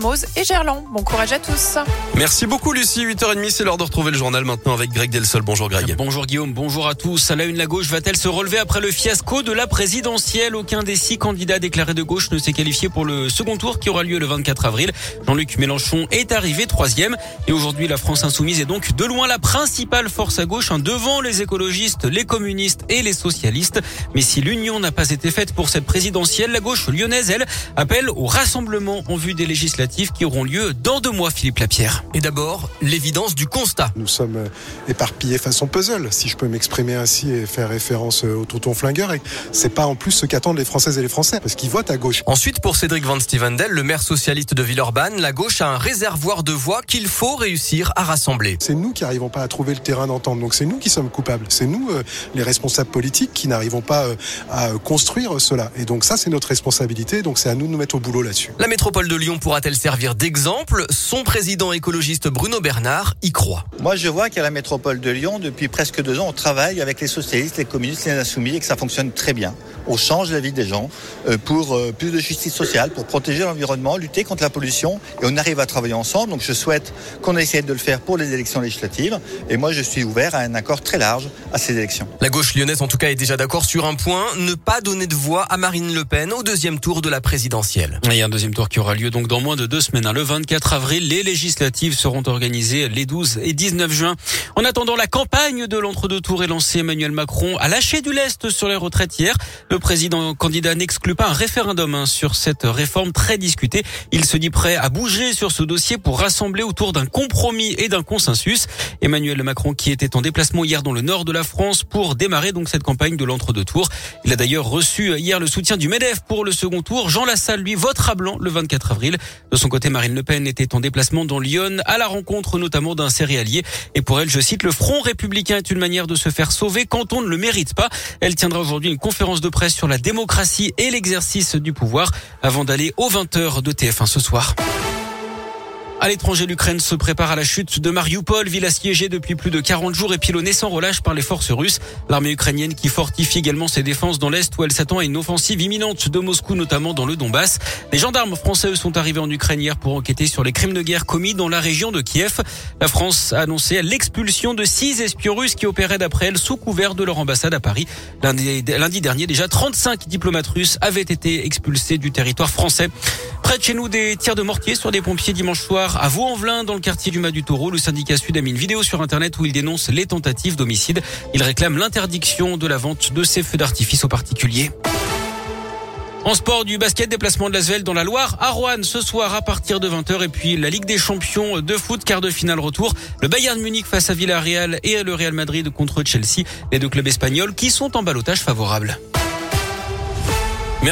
Mose et Gerland. Bon courage à tous. Merci beaucoup Lucie, 8h30, c'est l'heure de retrouver le journal maintenant avec Greg Delsol. Bonjour Greg. Bonjour Guillaume, bonjour à tous. À la une, la gauche va-t-elle se relever après le fiasco de la présidentielle? Aucun des six candidats déclarés de gauche ne s'est qualifié pour le second tour qui aura lieu le 24 avril. Jean-Luc Mélenchon est arrivé troisième et aujourd'hui la France insoumise est donc de loin la principale force à gauche, hein, devant les écologistes, les communistes et les socialistes. Mais si l'union n'a pas été faite pour cette présidentielle, la gauche lyonnaise, elle, appelle au rassemblement en vue des législatives qui auront lieu dans deux mois, Philippe Lapierre. Et d'abord, l'évidence du constat. Nous sommes euh, éparpillés façon puzzle, si je peux m'exprimer ainsi et faire référence euh, au tonton flingueur. Et c'est pas en plus ce qu'attendent les Françaises et les Français, parce qu'ils votent à gauche. Ensuite, pour Cédric Van Stevendel, le maire socialiste de Villeurbanne, la gauche a un réservoir de voix qu'il faut réussir à rassembler. C'est nous qui n'arrivons pas à trouver le terrain d'entente. Donc c'est nous qui sommes coupables. C'est nous, euh, les responsables politiques, qui n'arrivons pas à construire cela. Et donc ça, c'est notre responsabilité. Donc c'est à nous de nous mettre au boulot là-dessus. La métropole de Lyon pourra-t-elle servir d'exemple. Son président écologiste Bruno Bernard y croit. Moi, je vois qu'à la métropole de Lyon, depuis presque deux ans, on travaille avec les socialistes, les communistes, les insoumis et que ça fonctionne très bien. On change la vie des gens euh, pour euh, plus de justice sociale, pour protéger l'environnement, lutter contre la pollution et on arrive à travailler ensemble. Donc je souhaite qu'on essaie de le faire pour les élections législatives et moi je suis ouvert à un accord très large à ces élections. La gauche lyonnaise en tout cas est déjà d'accord sur un point, ne pas donner de voix à Marine Le Pen au deuxième tour de la présidentielle. Il y a un deuxième tour qui aura lieu donc dans moins de deux semaines. Hein. Le 24 avril, les législatives seront organisées les 12 et 19 juin. En attendant, la campagne de l'entre-deux tours est lancée. Emmanuel Macron a lâché du lest sur les retraites hier. Le président candidat n'exclut pas un référendum hein, sur cette réforme très discutée. Il se dit prêt à bouger sur ce dossier pour rassembler autour d'un compromis et d'un consensus. Emmanuel Macron qui était en déplacement hier dans le nord de la France pour démarrer donc cette campagne de l'entre-deux tours. Il a d'ailleurs reçu hier le soutien du MEDEF pour le second tour. Jean Lassalle, lui, votera blanc le 24 avril. Son côté, Marine Le Pen était en déplacement dans Lyon à la rencontre notamment d'un céréalier. Et pour elle, je cite, le front républicain est une manière de se faire sauver quand on ne le mérite pas. Elle tiendra aujourd'hui une conférence de presse sur la démocratie et l'exercice du pouvoir avant d'aller aux 20h de TF1 ce soir. À l'étranger, l'Ukraine se prépare à la chute de Mariupol, ville assiégée depuis plus de 40 jours et pilonnée sans relâche par les forces russes. L'armée ukrainienne qui fortifie également ses défenses dans l'Est où elle s'attend à une offensive imminente de Moscou, notamment dans le Donbass. Les gendarmes français sont arrivés en Ukraine hier pour enquêter sur les crimes de guerre commis dans la région de Kiev. La France a annoncé l'expulsion de six espions russes qui opéraient d'après elle sous couvert de leur ambassade à Paris. Lundi, lundi dernier, déjà 35 diplomates russes avaient été expulsés du territoire français. Près de chez nous, des tirs de mortier sur des pompiers dimanche soir à Vaux-en-Velin, dans le quartier du Mas du Taureau. Le syndicat Sud a mis une vidéo sur Internet où il dénonce les tentatives d'homicide. Il réclame l'interdiction de la vente de ces feux d'artifice aux particuliers. En sport du basket, déplacement de l'Asvel dans la Loire à Rouen ce soir à partir de 20h et puis la Ligue des champions de foot, quart de finale retour. Le Bayern Munich face à Villarreal et le Real Madrid contre Chelsea, les deux clubs espagnols qui sont en balotage favorable.